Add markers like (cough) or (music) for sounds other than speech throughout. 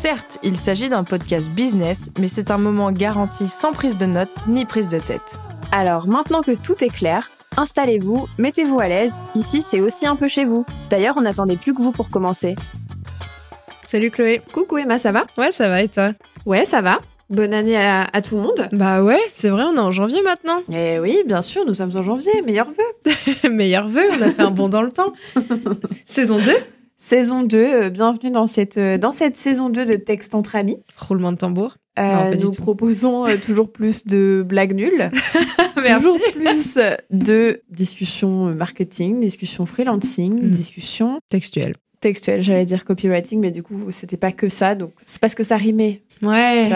Certes, il s'agit d'un podcast business, mais c'est un moment garanti sans prise de notes ni prise de tête. Alors maintenant que tout est clair, installez-vous, mettez-vous à l'aise, ici c'est aussi un peu chez vous. D'ailleurs, on n'attendait plus que vous pour commencer. Salut Chloé. Coucou Emma, ça va? Ouais, ça va et toi? Ouais, ça va. Bonne année à, à tout le monde. Bah ouais, c'est vrai, on est en janvier maintenant. Eh oui, bien sûr, nous sommes en janvier, meilleurs vœux. (laughs) Meilleur vœu, on a fait un bond dans le temps. (laughs) Saison 2, Saison 2, euh, bienvenue dans cette, euh, dans cette saison 2 de Texte entre amis. roulement de tambour. Euh, Non, nous proposons euh, toujours plus de blagues nulles, (laughs) toujours plus de discussions marketing, discussions freelancing, Mm. discussions Textuel. textuelles, j'allais dire copywriting, mais du coup, c'était pas que ça, donc c'est parce que ça rimait, Ouais.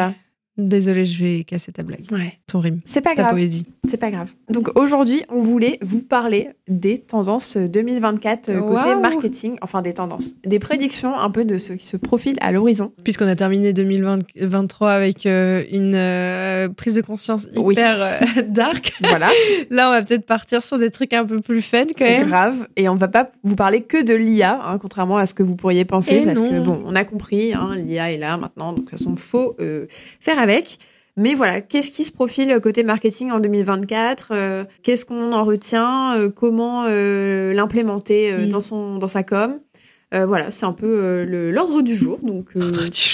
Désolée, je vais casser ta blague. Ouais. Ton rime. C'est pas Ta grave. poésie. C'est pas grave. Donc aujourd'hui, on voulait vous parler des tendances 2024 euh, côté marketing, enfin des tendances, des prédictions un peu de ce qui se profile à l'horizon. Puisqu'on a terminé 2023 avec euh, une euh, prise de conscience hyper Oui. euh, (laughs) dark, Voilà, (laughs) là on va peut-être partir sur des trucs un peu plus fun quand même. grave. Et on va pas vous parler que de l'IA, hein, contrairement à ce que vous pourriez penser, Et parce non. que bon, on a compris, hein, l'IA est là maintenant, donc de toute façon, faut faire avec. Mais voilà, qu'est-ce qui se profile côté marketing en 2024 euh, Qu'est-ce qu'on en retient euh, Comment euh, l'implémenter Mm. dans son dans sa com? Euh, Voilà, c'est un peu euh, le- l'ordre du jour. Donc, euh,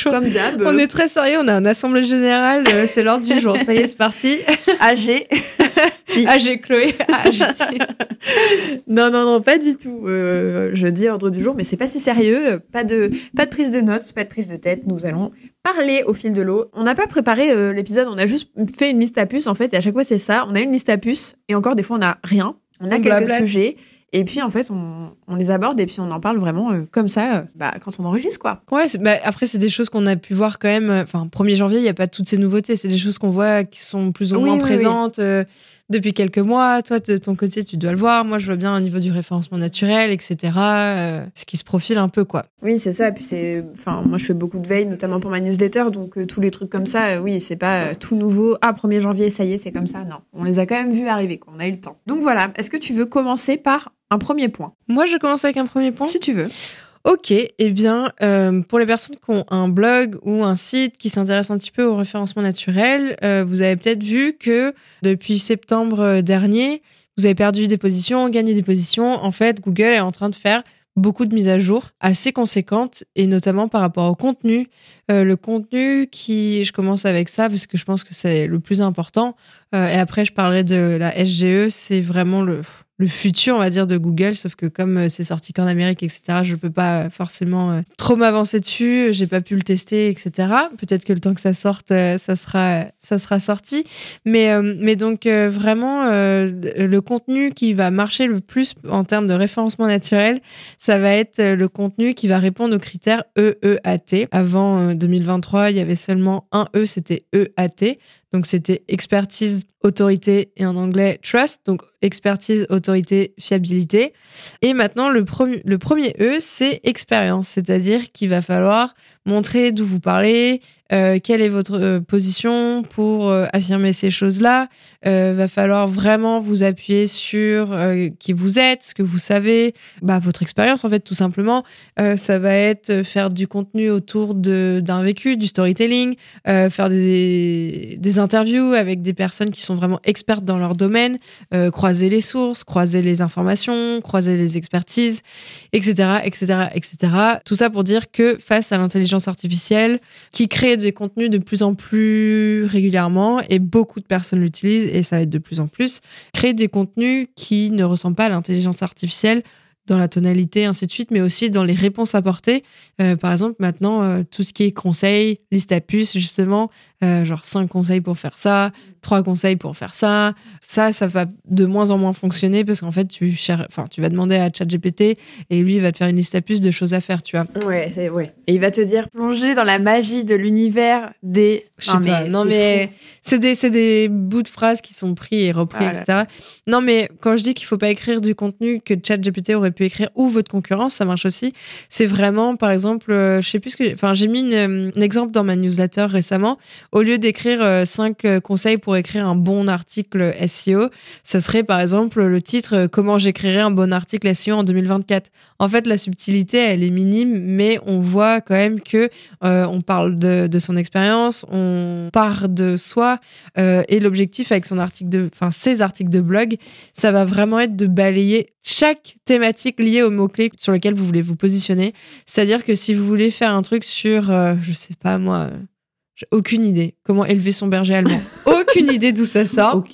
comme d'hab, On est très sérieux, on a une assemblée générale, c'est l'ordre du jour. Ça y est, c'est parti. (laughs) AG. J'ai (laughs) Chloé. J'ai (laughs) non, non, non, pas du tout. Je dis ordre du jour, mais c'est pas si sérieux. Pas de, pas de prise de notes, pas de prise de tête. Nous allons parler au fil de l'eau. On n'a pas préparé l'épisode, on a juste fait une liste à puces en fait. Et à chaque fois, c'est ça. On a une liste à puces et encore des fois, on a rien. On a On quelques sujets. Et puis en fait, on, on les aborde et puis on en parle vraiment euh, comme ça, euh, bah, quand on enregistre quoi. Ouais, bah, après, c'est des choses qu'on a pu voir quand même. euh, Enfin, 1er janvier, il n'y a pas toutes ces nouveautés. C'est des choses qu'on voit qui sont plus ou Oui, moins oui, oui. Depuis quelques mois. Toi, de ton côté, tu dois le voir. Moi, je vois bien au niveau du référencement naturel, etc. euh, ce qui se profile un peu, quoi. Oui, c'est ça. Et puis c'est, enfin, moi je fais beaucoup de veille, notamment pour ma newsletter, donc euh, tous les trucs comme ça, euh, oui, c'est pas tout nouveau. Ah, 1er janvier, ça y est, c'est comme ça. Non, on les a quand même vus arriver, quoi. On a eu le temps. Donc voilà. Est-ce que tu veux commencer par un premier point, Moi, je commence avec un premier point. si tu veux Ok, eh bien, euh, pour les personnes qui ont un blog ou un site qui s'intéressent un petit peu au référencement naturel, euh, vous avez peut-être vu que depuis septembre dernier, vous avez perdu des positions, gagné des positions. En fait, Google est en train de faire beaucoup de mises à jour assez conséquentes et notamment par rapport au contenu. Euh, le contenu qui, je commence avec ça parce que je pense que c'est le plus important. Euh, et après, je parlerai de la SGE. C'est vraiment le, le futur, on va dire, de Google. Sauf que comme euh, c'est sorti qu'en Amérique, etc., je peux pas euh, forcément euh, trop m'avancer dessus. J'ai pas pu le tester, etc. Peut-être que le temps que ça sorte, ça sera, ça sera sorti. Mais, mais donc vraiment, le contenu qui va marcher le plus en termes de référencement naturel, ça va être le contenu qui va répondre aux critères EEAT. Avant euh, 2023, il y avait seulement un E, c'était EAT. Donc c'était expertise, autorité et en anglais trust. Donc expertise, autorité, fiabilité. Et maintenant, le, premier le premier E, c'est expérience. C'est-à-dire qu'il va falloir montrer d'où vous parlez, euh, quelle est votre euh, position pour euh, affirmer ces choses-là. Euh, va falloir vraiment vous appuyer sur qui vous êtes, ce que vous savez, bah, votre expérience en fait tout simplement. Ça va être faire du contenu autour d'un vécu, du storytelling, faire des, des interviews avec des personnes qui sont vraiment expertes dans leur domaine, croiser les sources, croiser les informations, croiser les expertises, etc., etc., etc. Tout ça pour dire que face à l'intelligence artificielle, qui crée des contenus de plus en plus régulièrement et beaucoup de personnes l'utilisent et ça va être de plus en plus, créer des contenus qui ne ressemblent pas à l'intelligence artificielle dans la tonalité, ainsi de suite, mais aussi dans les réponses apportées. Euh, par exemple, maintenant, euh, tout ce qui est conseils, liste à puces, justement, euh, genre cinq conseils pour faire ça, trois conseils pour faire ça. Ça, ça va de moins en moins fonctionner parce qu'en fait, tu, cher... enfin, tu vas demander à ChatGPT et lui, il va te faire une liste à puces de choses à faire, tu vois. Ouais, c'est ouais. Et il va te dire plonger dans la magie de l'univers des. Je sais pas. Non, mais c'est des, des bouts de phrases qui sont pris et repris, Ah là etc. Non, mais quand je dis qu'il faut pas écrire du contenu que ChatGPT aurait pu écrire ou votre concurrence, ça marche aussi. C'est vraiment, par exemple, euh, je sais plus ce que, enfin, j'ai mis une, euh, un exemple dans ma newsletter récemment. Au lieu d'écrire euh, cinq euh, conseils pour écrire un bon article SEO, ça serait par exemple le titre euh, Comment j'écrirai un bon article SEO en 2024. En fait, la subtilité, elle est minime, mais on voit quand même que euh, on parle de, de son expérience, on part de soi, euh, et l'objectif avec son article de, enfin, ses articles de blog, ça va vraiment être de balayer chaque thématique liée aux mots-clés sur lesquels vous voulez vous positionner. C'est-à-dire que si vous voulez faire un truc sur, euh, je sais pas moi, euh, j'ai aucune idée comment élever son berger allemand. (laughs) aucune idée d'où ça sort.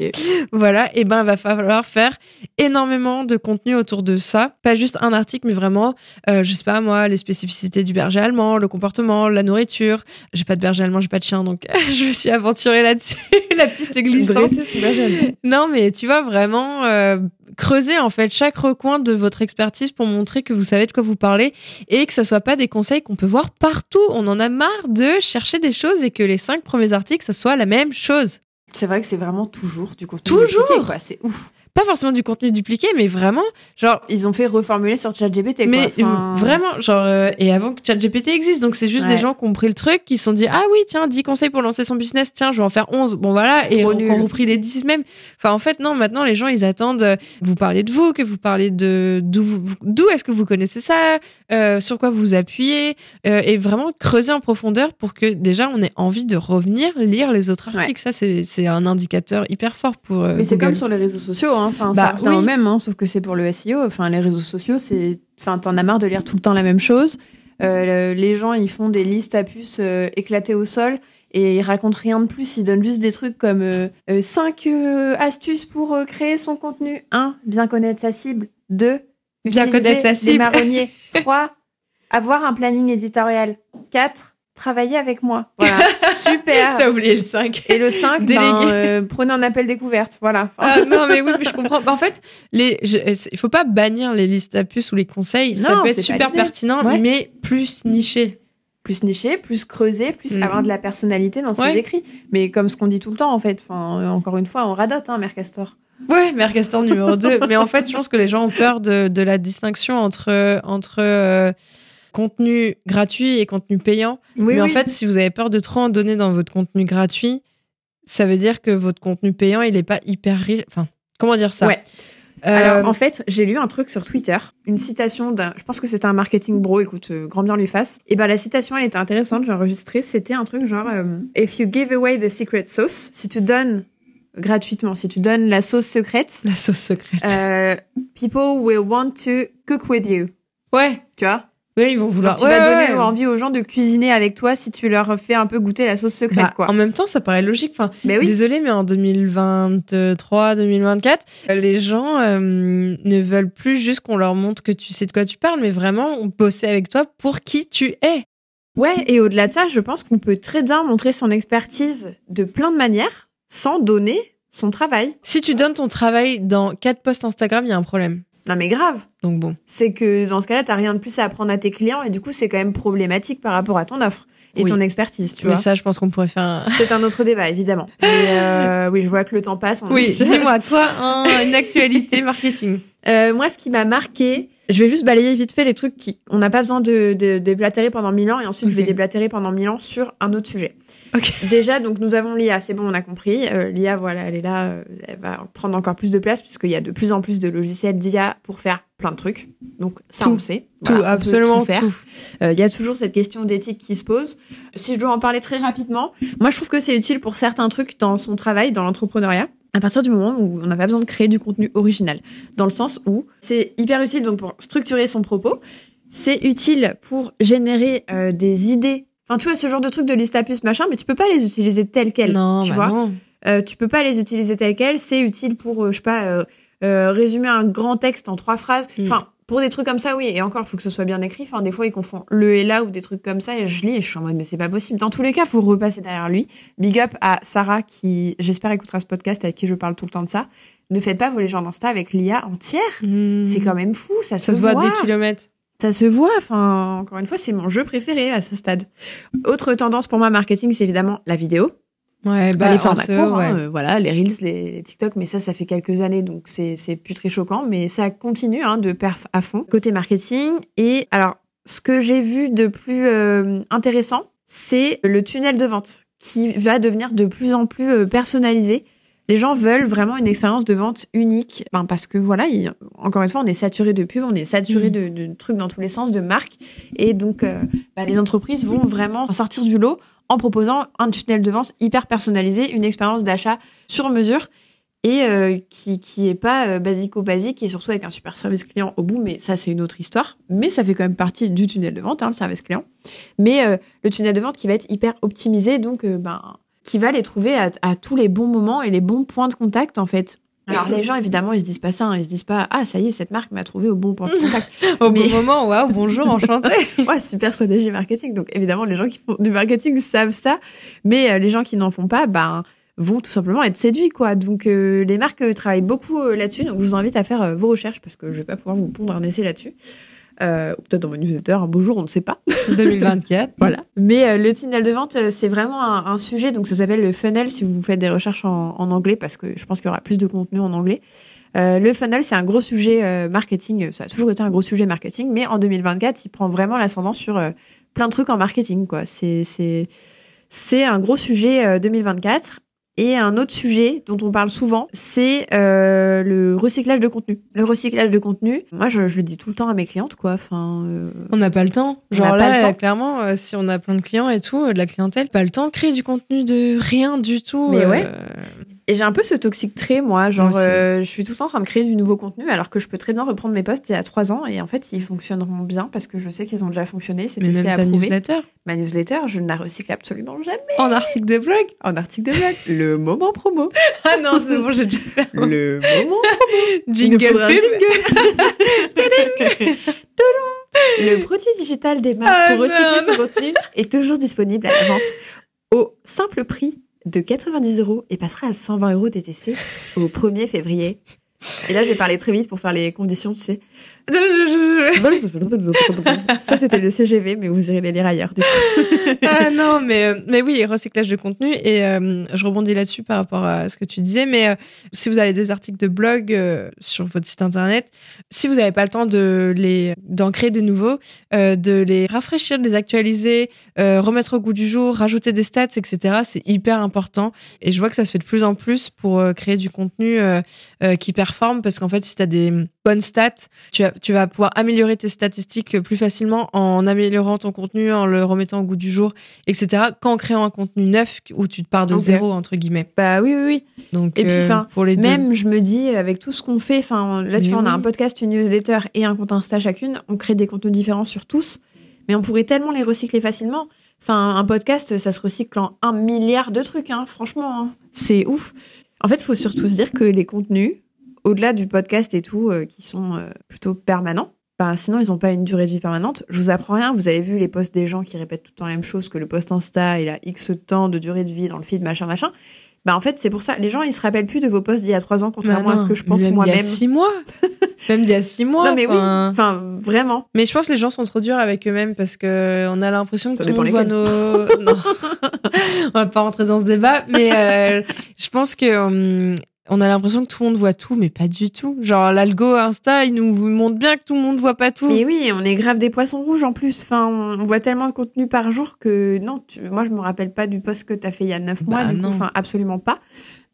Voilà, et ben il va falloir faire énormément de contenu autour de ça, pas juste un article, mais vraiment, euh, je sais pas moi, les spécificités du berger allemand, le comportement, la nourriture. J'ai pas de berger allemand, j'ai pas de chien, donc (laughs) je me suis aventurée là-dessus, (laughs) la piste est glissante. Dresser son berger allemand. Non, mais tu vois vraiment euh, creuser en fait chaque recoin de votre expertise pour montrer que vous savez de quoi vous parlez et que ça soit pas des conseils qu'on peut voir partout. On en a marre de chercher des choses et que les cinq premiers articles ça soit la même chose. C'est vrai que c'est vraiment toujours du contenu. Toujours. C'est ouf. Pas forcément du contenu dupliqué, mais vraiment genre Ils ont fait reformuler sur ChatGPT. Mais quoi. Enfin, vraiment, genre, euh, et avant que ChatGPT existe, donc c'est juste Ouais. des gens qui ont pris le truc, qui se sont dit, ah oui, tiens, 10 conseils pour lancer son business, tiens, je vais en faire 11. Bon, voilà, et on, on repris les 10 même. Enfin, en fait, non, maintenant, les gens, ils attendent, euh, que vous parlez de vous, que vous parlez de d'où est-ce que vous connaissez ça, euh, sur quoi vous appuyez, euh, et vraiment creuser en profondeur pour que déjà, on ait envie de revenir lire les autres Ouais. articles. Ça, c'est un indicateur hyper fort pour. euh, Mais c'est comme sur les réseaux sociaux, hein. Enfin, ça Bah, revient oui. au même, hein, sauf que c'est pour le SEO. Enfin, les réseaux sociaux, c'est, enfin, t'en as marre de lire tout le temps la même chose. Euh, le- les gens, ils font des listes à puces euh, éclatées au sol et ils racontent rien de plus. Ils donnent juste des trucs comme 5 astuces pour euh, créer son contenu. 1. Bien connaître sa cible. 2. Bien connaître sa cible. marronniers. (laughs) 3. Avoir un planning éditorial. 4. Travailler avec moi. Voilà. (laughs) Super. T'as oublié le 5. Et le 5, ben, euh, prenez un appel découverte. Voilà. Enfin, Ah, non, mais oui, mais je comprends. En fait, les, il faut pas bannir les listes à puces ou les conseils. ça Non, peut être super pertinent, Ouais. mais plus niché. plus niché, plus creusé, plus Mhm. avoir de la personnalité dans ses Ouais. écrits. Mais comme ce qu'on dit tout le temps, en fait. Enfin, euh, encore une fois, on radote, hein, Mère Castor. Ouais, Mère Castor numéro 2. mais en fait, je pense que les gens ont peur de, de la distinction entre, entre euh, contenu gratuit et contenu payant. Oui, mais en fait, si vous avez peur de trop en donner dans votre contenu gratuit, ça veut dire que votre contenu payant, il est pas hyper riche. Enfin, comment dire ça? Ouais. Euh, Alors, en fait, j'ai lu un truc sur Twitter, une citation d'un, je pense que c'était un marketing bro, écoute, euh, grand bien lui fasse. Et ben, la citation, elle était intéressante, j'ai enregistré, c'était un truc genre, euh, if you give away the secret sauce, si tu donnes gratuitement, si tu donnes la sauce secrète, la sauce secrète. people will want to cook with you. Ouais. Tu vois? Ouais, ils vont vouloir. Tu Ouais, vas ouais, donner ouais. envie aux gens de cuisiner avec toi si tu leur fais un peu goûter la sauce secrète, Bah, quoi. En même temps, ça paraît logique. Enfin, Mais oui. Désolée, mais en 2023, 2024, euh, les gens euh, ne veulent plus juste qu'on leur montre que tu sais de quoi tu parles, mais vraiment bosser avec toi pour qui tu es. Ouais, et au-delà de ça, je pense qu'on peut très bien montrer son expertise de plein de manières sans donner son travail. Si tu donnes ton travail dans quatre posts Instagram, il y a un problème. Non mais grave. Donc bon. C'est que dans ce cas-là, t'as rien de plus à apprendre à tes clients et du coup, c'est quand même problématique par rapport à ton offre et Oui. ton expertise, tu mais vois. ça, je pense qu'on pourrait faire un... C'est un autre débat, évidemment. (laughs) Mais euh, oui, je vois que le temps passe. on- Oui, dis-moi, (laughs) toi, un- une actualité marketing. Euh, moi, ce qui m'a marqué, je vais juste balayer vite fait les trucs qui, on n'a pas besoin de, de, déblatérer pendant mille ans et ensuite je vais déblatérer pendant mille ans sur un autre sujet. Ok. Déjà, donc nous avons l'IA, c'est bon, on a compris. Euh, L'IA, voilà, elle est là, euh, elle va prendre encore plus de place puisqu'il y a de plus en plus de logiciels d'IA pour faire plein de trucs. Donc ça, Tout. on sait. Tout, on absolument tout faire. Euh, Il y a toujours cette question d'éthique qui se pose. Si je dois en parler très rapidement, moi je trouve que c'est utile pour certains trucs dans son travail, dans l'entrepreneuriat, à partir du moment où on n'a pas besoin de créer du contenu original. Dans le sens où c'est hyper utile donc pour structurer son propos, c'est utile pour générer euh, des idées Enfin, tu vois, ce genre de trucs de liste à machin, mais tu peux pas les utiliser telles quelles. Non, tu bah vois. non. Euh, tu peux pas les utiliser telles quelles. C'est utile pour, euh, je sais pas, euh, euh, résumer un grand texte en trois phrases. Mm. Enfin, pour des trucs comme ça, oui. Et encore, il faut que ce soit bien écrit. Enfin, des fois, ils confondent le et là ou des trucs comme ça. Et je lis et je suis en mode, mais c'est pas possible. Dans tous les cas, faut repasser derrière lui. Big up à Sarah qui, j'espère, écoutera ce podcast avec qui je parle tout le temps de ça. Ne faites pas vos légendes Insta avec l'IA entière. Hmm. C'est quand même fou. Ça, Ça se voit voit. des kilomètres. Ça se voit, enfin, encore une fois, c'est mon jeu préféré à ce stade. Autre tendance pour moi marketing, c'est évidemment la vidéo. Ouais, Bah, les formats hein, euh, voilà, les Reels, les, les TikTok, mais ça, ça fait quelques années, donc c'est c'est plus très choquant, mais ça continue hein, de perf à fond. Côté marketing, et alors, ce que j'ai vu de plus euh, intéressant, c'est le tunnel de vente, qui va devenir de plus en plus euh, personnalisé. Les gens veulent vraiment une expérience de vente unique, ben, parce que voilà, il- encore une fois, on est saturé de pubs, on est saturé Mm. de, de trucs dans tous les sens, de marques, et donc euh, bah, les entreprises vont vraiment sortir du lot en proposant un tunnel de vente hyper personnalisé, une expérience d'achat sur mesure et euh, qui qui est pas euh, basico-basique et surtout avec un super service client au bout. Mais ça, c'est une autre histoire. Mais ça fait quand même partie du tunnel de vente, hein, le service client. Mais euh, le tunnel de vente qui va être hyper optimisé, donc euh, ben qui va les trouver à, à tous les bons moments et les bons points de contact en fait. Alors les gens évidemment ils se disent pas ça, hein. ils se disent pas ah ça y est cette marque m'a trouvé au bon point de contact. (laughs) Au Mais- bon moment, waouh, bonjour, enchanté. (laughs) Ouais, super stratégie marketing. Donc évidemment, les gens qui font du marketing savent ça, mais euh, les gens qui n'en font pas, ben vont tout simplement être séduits quoi. Donc euh, les marques euh, travaillent beaucoup là-dessus. Donc je vous invite à faire vos recherches parce que je vais pas pouvoir vous pondre un essai là-dessus. Euh, ou peut-être dans mon newsletter un beau jour, on ne sait pas. (laughs) 2024. Voilà. Mais euh, le tunnel de vente, euh, c'est vraiment un, un sujet. Donc ça s'appelle le funnel si vous faites des recherches en, en anglais parce que je pense qu'il y aura plus de contenu en anglais. Euh, le funnel, c'est un gros sujet marketing. Ça a toujours été un gros sujet marketing, mais en 2024, il prend vraiment l'ascendant sur plein de trucs en marketing. quoi. C'est c'est c'est un gros sujet euh, 2024. Et un autre sujet dont on parle souvent, c'est euh, le recyclage de contenu. Le recyclage de contenu, moi je, je le dis tout le temps à mes clientes, quoi. Enfin, euh, On n'a pas le temps. On Genre là, le temps. euh, clairement, euh, si on a plein de clients et tout, euh, de la clientèle, pas le temps de créer du contenu de rien du tout. Mais ouais. Et j'ai un peu ce toxique trait, moi. Genre, Moi euh, je suis tout le temps en train de créer du nouveau contenu, alors que je peux très bien reprendre mes posts il y a trois ans. Et en fait, ils fonctionneront bien parce que je sais qu'ils ont déjà fonctionné. C'est testé, approuvé. newsletter, Ma newsletter, je ne la recycle absolument jamais. en article de blog. En article de blog, le moment promo. (laughs) Ah non, c'est bon, j'ai déjà fait Le moment nous jingle jingle. (laughs) (laughs) Le produit digital des marques Ah pour recycler son contenu est toujours disponible à la vente au simple prix de 90 euros et passera à 120 euros DTC au 1er février. Et là, je vais parler très vite pour faire les conditions, tu sais. Ça, c'était le CGV, mais vous irez les lire ailleurs. Du coup. (laughs) ah non, mais, euh, mais oui, recyclage de contenu. Et euh, je rebondis là-dessus par rapport à ce que tu disais. Mais euh, si vous avez des articles de blog euh, sur votre site internet, si vous n'avez pas le temps de les d'en créer des nouveaux, euh, de les rafraîchir, de les actualiser, euh, remettre au goût du jour, rajouter des stats, etc., c'est hyper important. Et je vois que ça se fait de plus en plus pour créer du contenu qui performe. Parce qu'en fait, si tu as des bonnes stats, tu, vas- tu vas pouvoir améliorer tes statistiques plus facilement en améliorant ton contenu, en le remettant au goût du jour, etc. Qu'en créant un contenu neuf où tu te pars de zéro, entre guillemets. Bah oui, oui, oui. Donc, Et puis, euh, enfin, pour les deux. Même, je me dis, avec tout ce qu'on fait, enfin, là, tu vois, on a un podcast, une newsletter et un compte Insta chacune. On crée des contenus différents sur tous, mais on pourrait tellement les recycler facilement. Enfin, un podcast, ça se recycle en un milliard de trucs, hein, franchement. hein. C'est ouf. En fait, il faut surtout se dire que les contenus, au-delà du podcast et tout, euh, qui sont euh, plutôt permanents, bah, sinon, ils n'ont pas une durée de vie permanente. Je vous apprends rien. Vous avez vu les posts des gens qui répètent tout le temps la même chose, que le post Insta, il a X temps de durée de vie dans le feed, machin, machin. Bah, en fait, c'est pour ça. Les gens, ils se rappellent plus de vos posts d'il y a trois ans, contrairement Bah à ce que je pense même Il y moi-même. a six mois. (laughs) même il y a six mois. Non, mais oui. enfin. Vraiment. Mais je pense que les gens sont trop durs avec eux-mêmes parce que on a l'impression que tout le monde voit nos. (laughs) non, (laughs) on va pas rentrer dans ce débat, mais euh, je pense que hum, on a l'impression que tout le monde voit tout, mais pas du tout. Genre l'algo Insta, il nous montre bien que tout le monde voit pas tout. Mais oui, on est grave des poissons rouges en plus. Enfin, on voit tellement de contenu par jour que non, tu- moi, je me rappelle pas du post que tu as fait il y a neuf mois. Bah, du coup, non. enfin, absolument pas.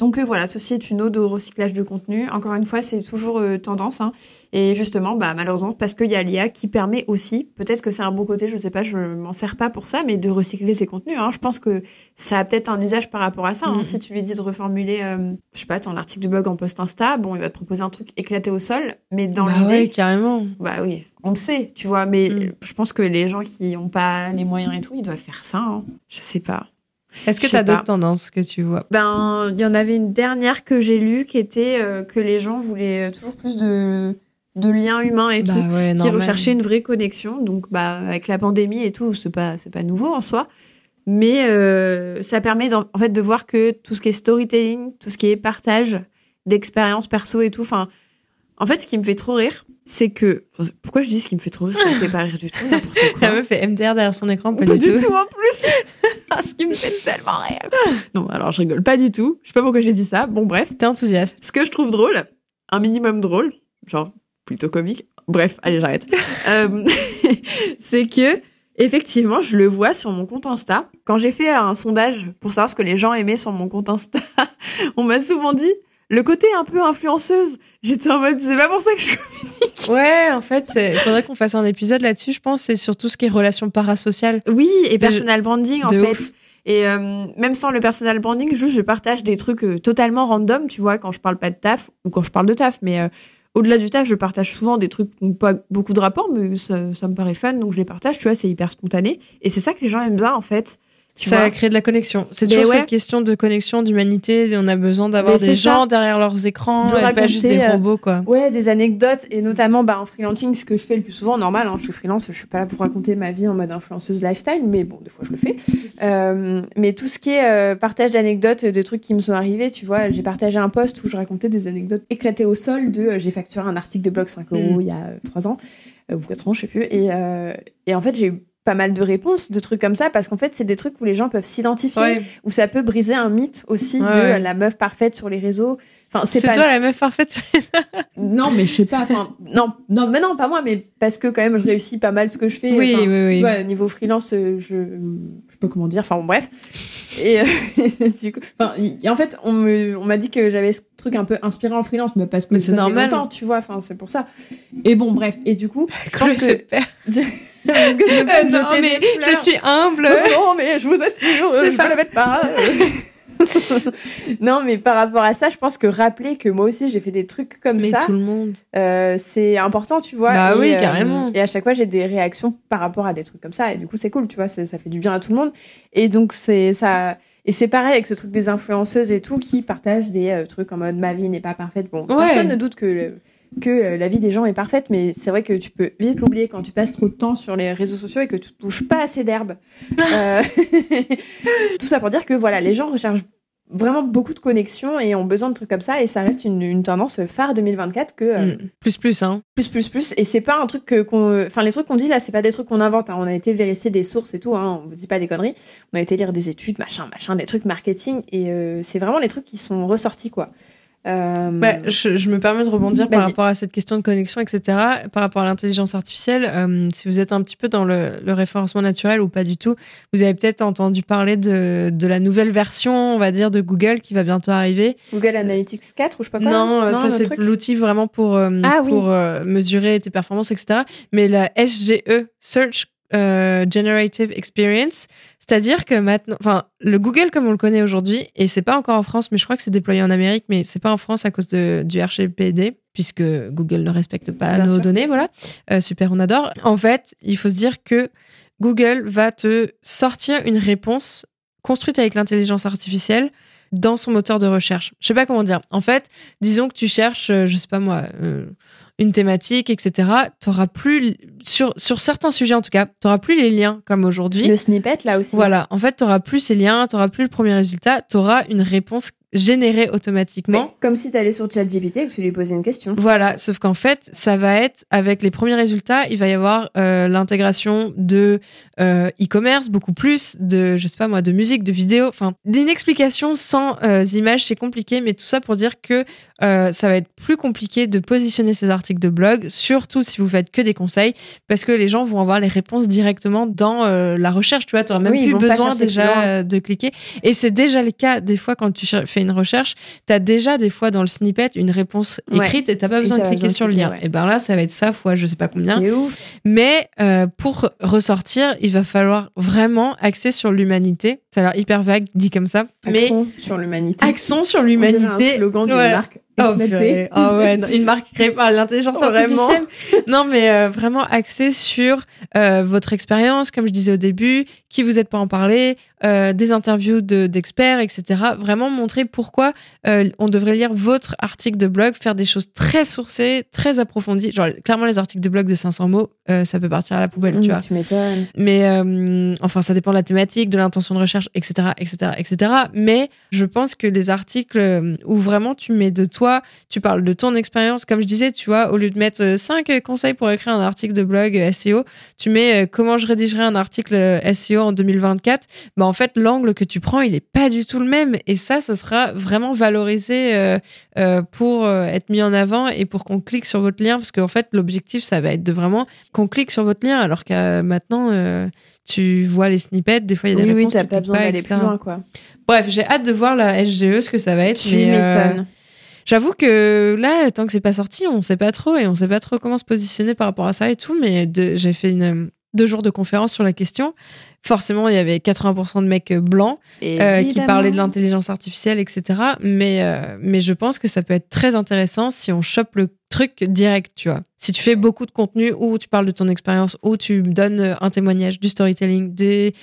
Donc euh, voilà, ceci est une ode au recyclage de contenu. Encore une fois, c'est toujours euh, tendance. Hein. Et justement, bah, malheureusement, parce qu'il y a l'IA qui permet aussi, peut-être que c'est un bon côté, je sais pas, je m'en sers pas pour ça, mais de recycler ses contenus. Hein. Je pense que ça a peut-être un usage par rapport à ça. Hein. Mhm. Si tu lui dis de reformuler, euh, je sais pas, ton article de blog en post Insta, bon, il va te proposer un truc éclaté au sol, mais dans Bah l'idée, ouais, carrément. bah oui, on le sait, tu vois, mais Mm. je pense que les gens qui ont pas les moyens et tout, ils doivent faire ça. Je sais pas. Est-ce que tu as d'autres tendances que tu vois? Ben, il y en avait une dernière que j'ai lue qui était euh, que les gens voulaient euh, toujours plus de, de liens humains et Bah tout, ouais, qui recherchaient une vraie connexion. Donc, bah, avec la pandémie et tout, c'est pas, c'est pas nouveau en soi. Mais euh, ça permet d'en- en fait de voir que tout ce qui est storytelling, tout ce qui est partage d'expériences perso et tout, enfin, en fait, ce qui me fait trop rire, c'est que pourquoi je dis ce qui me fait trop rire, ça me fait pas rire du tout, n'importe quoi. (laughs) La meuf fait MDR derrière son écran, pas, Pas du, tout. en plus. (laughs) Ah, ce qui me fait tellement rire. Non, alors je rigole pas du tout. Je sais pas pourquoi j'ai dit ça. Bon, bref. T'es enthousiaste. Ce que je trouve drôle, un minimum drôle, genre plutôt comique. Bref, allez, j'arrête. (laughs) Euh, c'est que effectivement, je le vois sur mon compte Insta. Quand j'ai fait un sondage pour savoir ce que les gens aimaient sur mon compte Insta, on m'a souvent dit le côté un peu influenceuse. J'étais en mode, c'est pas pour ça que je Ouais, en fait, il faudrait qu'on fasse un épisode là-dessus, je pense, c'est sur tout ce qui est relations parasociales. Oui, et personal branding en fait. ouf. Et euh, même sans le personal branding, juste je partage des trucs euh, totalement random, tu vois, quand je parle pas de taf ou quand je parle de taf. Mais euh, au-delà du taf, je partage souvent des trucs qui n'ont pas beaucoup de rapport, mais ça, ça me paraît fun, donc je les partage, tu vois, c'est hyper spontané. Et c'est ça que les gens aiment bien en fait. Tu ça vois crée de la connexion. C'est toujours ouais. cette question de connexion, d'humanité. On a besoin d'avoir des gens ça. derrière leurs écrans De et pas juste des euh, robots, quoi. Ouais, des anecdotes et notamment bah, en freelancing, ce que je fais le plus souvent, normal, hein, je suis freelance, je suis pas là pour raconter ma vie en mode influenceuse lifestyle, mais bon, des fois je le fais. Euh, mais tout ce qui est euh, partage d'anecdotes, de trucs qui me sont arrivés, tu vois, j'ai partagé un post où je racontais des anecdotes éclatées au sol de j'ai facturé un article de blog 5 euros Mm. il y a 3 ans, ou 4 ans, je sais plus, et, euh, et en fait j'ai eu pas mal de réponses, de trucs comme ça, parce qu'en fait c'est des trucs où les gens peuvent s'identifier, Ouais. où ça peut briser un mythe aussi Ouais, de ouais. la meuf parfaite sur les réseaux. Enfin, C'est pas toi la meuf parfaite. non, mais je sais pas. Enfin, non, non, mais non, pas moi, mais parce que quand même, je réussis pas mal ce que je fais. Oui, Enfin, oui, oui. Tu vois, niveau freelance, euh, je, je sais pas comment dire. Enfin, bon, bref. Et euh, (laughs) du coup, enfin, y- en fait, on me, on m'a dit que j'avais ce truc un peu inspirant en freelance, mais parce que c'est fait normal. longtemps, tu vois. Enfin, c'est pour ça. Et bon, bref. Et du coup, je pense que. (laughs) parce que je Euh, te non, mais je suis humble. Non, mais je vous assure, je ne la mettre pas. (laughs) non, mais par rapport à ça, je pense que rappeler que moi aussi j'ai fait des trucs comme mais ça, tout le monde. euh, c'est important, tu vois. Bah et, oui, euh, carrément. Et à chaque fois, j'ai des réactions par rapport à des trucs comme ça, et du coup, c'est cool, tu vois, ça fait du bien à tout le monde. Et donc, c'est ça. Et c'est pareil avec ce truc des influenceuses et tout qui partagent des euh, trucs en mode ma vie n'est pas parfaite. Bon, Ouais. personne ne doute que le- que euh, la vie des gens est parfaite, mais c'est vrai que tu peux vite l'oublier quand tu passes trop de temps sur les réseaux sociaux et que tu touches pas assez d'herbe. (laughs) Euh, (laughs) Tout ça pour dire que voilà, les gens recherchent vraiment beaucoup de connexions et ont besoin de trucs comme ça, et ça reste une, une tendance phare 2024 que euh, Mm. Plus, plus, hein. plus plus plus et c'est pas un truc que qu'on enfin les trucs qu'on dit là c'est pas des trucs qu'on invente hein. on a été vérifier des sources et tout hein. on vous dit pas des conneries on a été lire des études machin machin des trucs marketing et euh, c'est vraiment les trucs qui sont ressortis quoi euh... Bah, je, je me permets de rebondir par rapport à cette question de connexion, etc. Par rapport à l'intelligence artificielle, euh, si vous êtes un petit peu dans le, le référencement naturel ou pas du tout, vous avez peut-être entendu parler de, de la nouvelle version, on va dire, de Google qui va bientôt arriver. Google Analytics 4 ou je sais pas quoi non, euh, ça c'est l'outil vraiment pour, euh, Ah pour mesurer tes performances, etc. Mais la SGE, Search Generative Experience, c'est-à-dire que maintenant, enfin, le Google comme on le connaît aujourd'hui, et c'est pas encore en France, mais je crois que c'est déployé en Amérique, mais c'est pas en France à cause de, du RGPD, puisque Google ne respecte pas Bien nos sûr. données, voilà. Euh, super, on adore. En fait, il faut se dire que Google va te sortir une réponse construite avec l'intelligence artificielle dans son moteur de recherche. Je sais pas comment dire. En fait, disons que tu cherches, euh, je sais pas moi, euh, une thématique, etc. T'auras plus sur sur certains sujets en tout cas, t'auras plus les liens comme aujourd'hui. le snippet là aussi Voilà, en fait, t'auras plus ces liens, t'auras plus le premier résultat, t'auras une réponse générée automatiquement. Comme si t'allais sur ChatGPT et que tu lui posais une question Voilà, sauf qu'en fait, ça va être avec les premiers résultats, il va y avoir euh, l'intégration de euh, e-commerce, beaucoup plus de, je sais pas moi, de musique, de vidéo, enfin, d'une explication sans euh, images, c'est compliqué, mais tout ça pour dire que euh, ça va être plus compliqué de positionner ces articles de blog, surtout si vous faites que des conseils, parce que les gens vont avoir les réponses directement dans la recherche, tu vois, tu même Oui, plus besoin déjà de cliquer. Et c'est déjà le cas des fois quand tu fais fais une recherche, tu as déjà des fois dans le snippet une réponse Ouais. écrite et t'as pas besoin de cliquer besoin sur le lien. ouais. Et ben là, ça va être ça fois je sais pas combien. Ouf. Mais euh, pour ressortir, il va falloir vraiment axer sur l'humanité. Ça a l'air hyper vague dit comme ça. Mais sur l'humanité. accent sur l'humanité. slogan d'une Ouais. marque Oh. Ah ouais, non, une marque créée par l'intelligence artificielle. (laughs) Non, mais euh, vraiment axé sur euh, votre expérience, comme je disais au début, qui vous êtes pour en parler, euh, des interviews de- d'experts, etc. Vraiment montrer pourquoi on devrait lire votre article de blog, faire des choses très sourcées, très approfondies. Genre, clairement, les articles de blog de 500 mots, ça peut partir à la poubelle, tu Mmh, vois. tu m'étonnes. Mais enfin, ça dépend de la thématique, de l'intention de recherche, etc., etc., etc. Mais je pense que les articles où vraiment tu mets de toi, tu parles de ton expérience, comme je disais, tu vois, au lieu de mettre 5 conseils pour écrire un article de blog euh, SEO, tu mets euh, comment je rédigerai un article euh, SEO en 2024. Bah en fait, l'angle que tu prends, il est pas du tout le même. Et ça, ça sera vraiment valorisé euh, euh, pour euh, être mis en avant et pour qu'on clique sur votre lien, parce qu'en fait, l'objectif, ça va être de vraiment qu'on clique sur votre lien, alors que maintenant, euh, tu vois les snippets, des fois il y a des Oui, oui, réponses, t'as tu pas besoin d'aller plus loin, quoi. Bref, j'ai hâte de voir la SGE, ce que ça va être. Tu mais, euh. J'avoue que là, tant que c'est pas sorti, on sait pas trop et on sait pas trop comment se positionner par rapport à ça et tout. Mais de- j'ai fait une, deux jours de conférence sur la question. Forcément, il y avait 80% de mecs blancs euh, qui parlaient de l'intelligence artificielle, etc. Mais, euh, mais je pense que ça peut être très intéressant si on chope le truc direct, tu vois. Si tu fais beaucoup de contenu où tu parles de ton expérience, où tu donnes un témoignage, du storytelling, des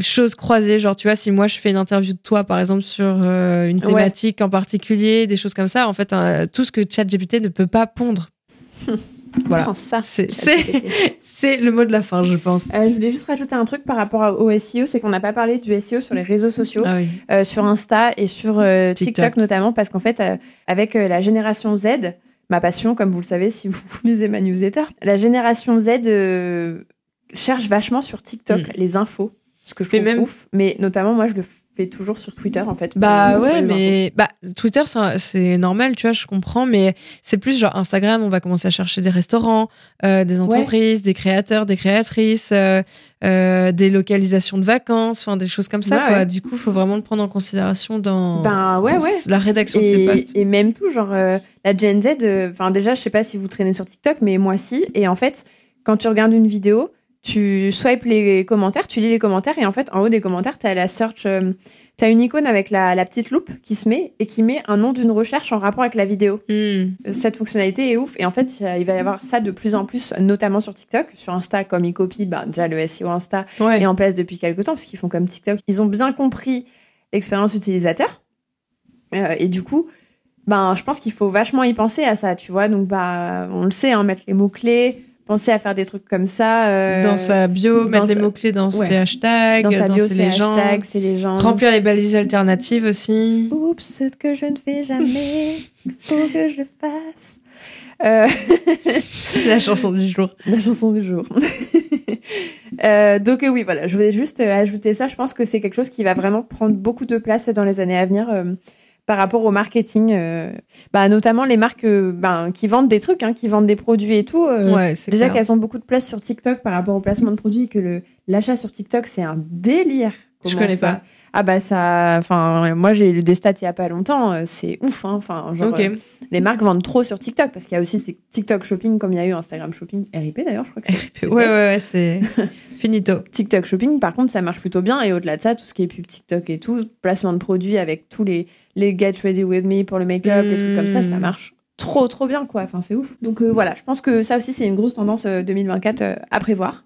choses croisées, genre tu vois, si moi je fais une interview de toi par exemple sur euh, une Ouais. thématique en particulier, des choses comme ça, en fait, tout ce que ChatGPT ne peut pas pondre. (laughs) voilà. (laughs) C'est- le mot de la fin, je pense. Euh, je voulais juste rajouter un truc par rapport au SEO, c'est qu'on n'a pas parlé du SEO sur les réseaux sociaux, Ah oui. euh, sur Insta et sur TikTok. TikTok. notamment, parce qu'en fait, avec la génération Z, ma passion, comme vous le savez si vous (laughs) lisez ma newsletter, la génération Z cherche vachement sur TikTok Mm. les infos, ce que je Mais trouve même- ouf. Mais notamment, moi, je le fais toujours sur Twitter, en fait. Bah ouais, mais bah, Twitter, c'est- normal, tu vois, je comprends, mais c'est plus genre Instagram, on va commencer à chercher des restaurants, euh, des entreprises, des créateurs, des créatrices, euh, euh, des localisations de vacances, enfin des choses comme ça, Ouais, quoi. ouais. Du coup, faut vraiment le prendre en considération dans, Ben ouais, dans ouais. la rédaction de ces posts. et même tout, genre la Gen Z, enfin déjà, je sais pas si vous traînez sur TikTok, mais moi si. Et en fait, quand tu regardes une vidéo, tu swipes les commentaires, tu lis les commentaires, et en fait, en haut des commentaires, t'as la search, euh, t'as une icône avec la, la petite loupe qui se met et qui met un nom d'une recherche en rapport avec la vidéo. Hmm. Cette fonctionnalité est ouf, et en fait, il va y avoir ça de plus en plus, notamment sur TikTok, sur Insta, comme ils copient, ben, déjà le SEO Insta Ouais. est en place depuis quelques temps, parce qu'ils font comme TikTok. Ils ont bien compris l'expérience utilisateur. Euh, et du coup, ben, je pense qu'il faut vachement y penser à ça, tu vois. Donc, bah, on le sait, hein, mettre les mots-clés, penser à faire des trucs comme ça. euh, dans sa bio, dans mettre sa- les mots-clés dans Ouais. ses hashtags, dans sa bio, c'est c'est légendes. remplir les balises alternatives aussi. Oups, ce que je ne fais jamais, (laughs) faut que je le fasse. Euh, (laughs) la chanson du jour. (laughs) La chanson du jour. Euh, donc euh, oui, voilà, je voulais juste ajouter ça. Je pense que c'est quelque chose qui va vraiment prendre beaucoup de place dans les années à venir par rapport au marketing. euh, bah, notamment les marques euh, ben, qui vendent des trucs, hein, qui vendent des produits et tout. euh, ouais, déjà qu'elles ont beaucoup de place sur TikTok par rapport au placement de produits, et que le l'achat sur TikTok c'est un délire. Je connais ça- pas. Ah bah ça, enfin moi j'ai lu des stats il y a pas longtemps, euh, c'est ouf. hein. Enfin genre euh, les marques vendent trop sur TikTok parce qu'il y a aussi Tik- TikTok Shopping comme il y a eu Instagram Shopping, RIP d'ailleurs je crois que c'est. Ouais, ouais, ouais, c'est (laughs) finito. TikTok Shopping, par contre, ça marche plutôt bien. Et au-delà de ça, tout ce qui est pub TikTok et tout, placement de produits avec tous les, les Get Ready With Me pour le make-up, les trucs comme ça, ça Mm. marche trop, trop bien, quoi. Enfin, c'est ouf. Donc euh, voilà, je pense que ça aussi, c'est une grosse tendance euh, 2024 euh, à prévoir.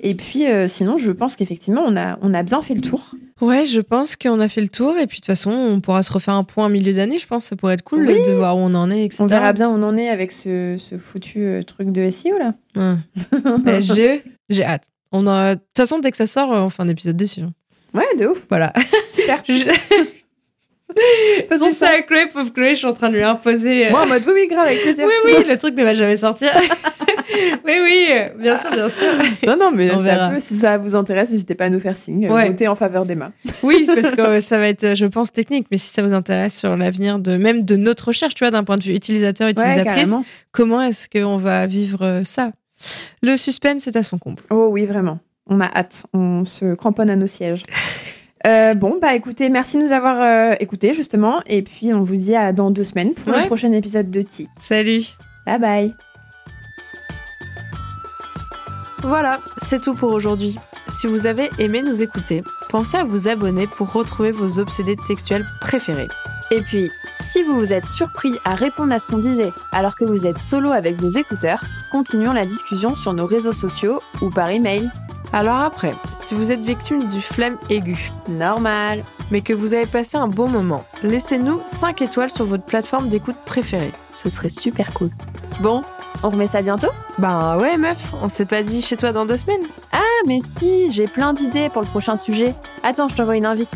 Et puis, euh, sinon, je pense qu'effectivement, on a, on a bien fait le tour. Ouais, je pense qu'on a fait le tour et puis de toute façon, on pourra se refaire un point en milieu d'année. Je pense que ça pourrait être cool Oui. de voir où on en est, etc. On verra bien où on en est avec ce, ce foutu euh, truc de SEO, là. Ouais. (laughs) Euh, je- J'ai hâte. On a... De toute façon, dès que ça sort, euh, on fait un épisode dessus. hein. Ouais, de ouf. Voilà. Super. Je... (laughs) Faisons ça. ça, Chloé, pauvre Chloé, je suis en train de lui imposer. euh, Moi, en mode, oui, oui, grave, avec plaisir. (laughs) Oui, oui, le truc ne va jamais sortir. (laughs) oui, oui, bien sûr, bien sûr. Non, non, mais ça peut, si ça vous intéresse, n'hésitez pas à nous faire signe. Ouais. Votez en faveur d'Emma. Oui, (laughs) parce que euh, ça va être, je pense, technique. Mais si ça vous intéresse sur l'avenir de même de notre recherche, tu vois, d'un point de vue utilisateur, utilisatrice, comment est-ce qu'on va vivre euh, ça? Le suspense est à son comble. Oh oui, vraiment. On a hâte. On se cramponne à nos sièges. Euh, bon, bah écoutez, merci de nous avoir euh, écoutés justement. Et puis on vous dit à dans deux semaines pour Ouais. le prochain épisode de Ti. Salut Bye bye. Voilà, c'est tout pour aujourd'hui. Si vous avez aimé nous écouter, pensez à vous abonner pour retrouver vos obsédés textuels préférés. Et puis, si vous vous êtes surpris à répondre à ce qu'on disait alors que vous êtes solo avec vos écouteurs, continuons la discussion sur nos réseaux sociaux ou par email. Alors après, si vous êtes victime du flemme aigu, Normal. mais que vous avez passé un bon moment, laissez-nous 5 étoiles sur votre plateforme d'écoute préférée. Ce serait super cool. Bon, on remet ça bientôt? Bah ouais meuf, on s'est pas dit chez toi dans deux semaines Ah mais si, j'ai plein d'idées pour le prochain sujet. Attends, je t'envoie une invite.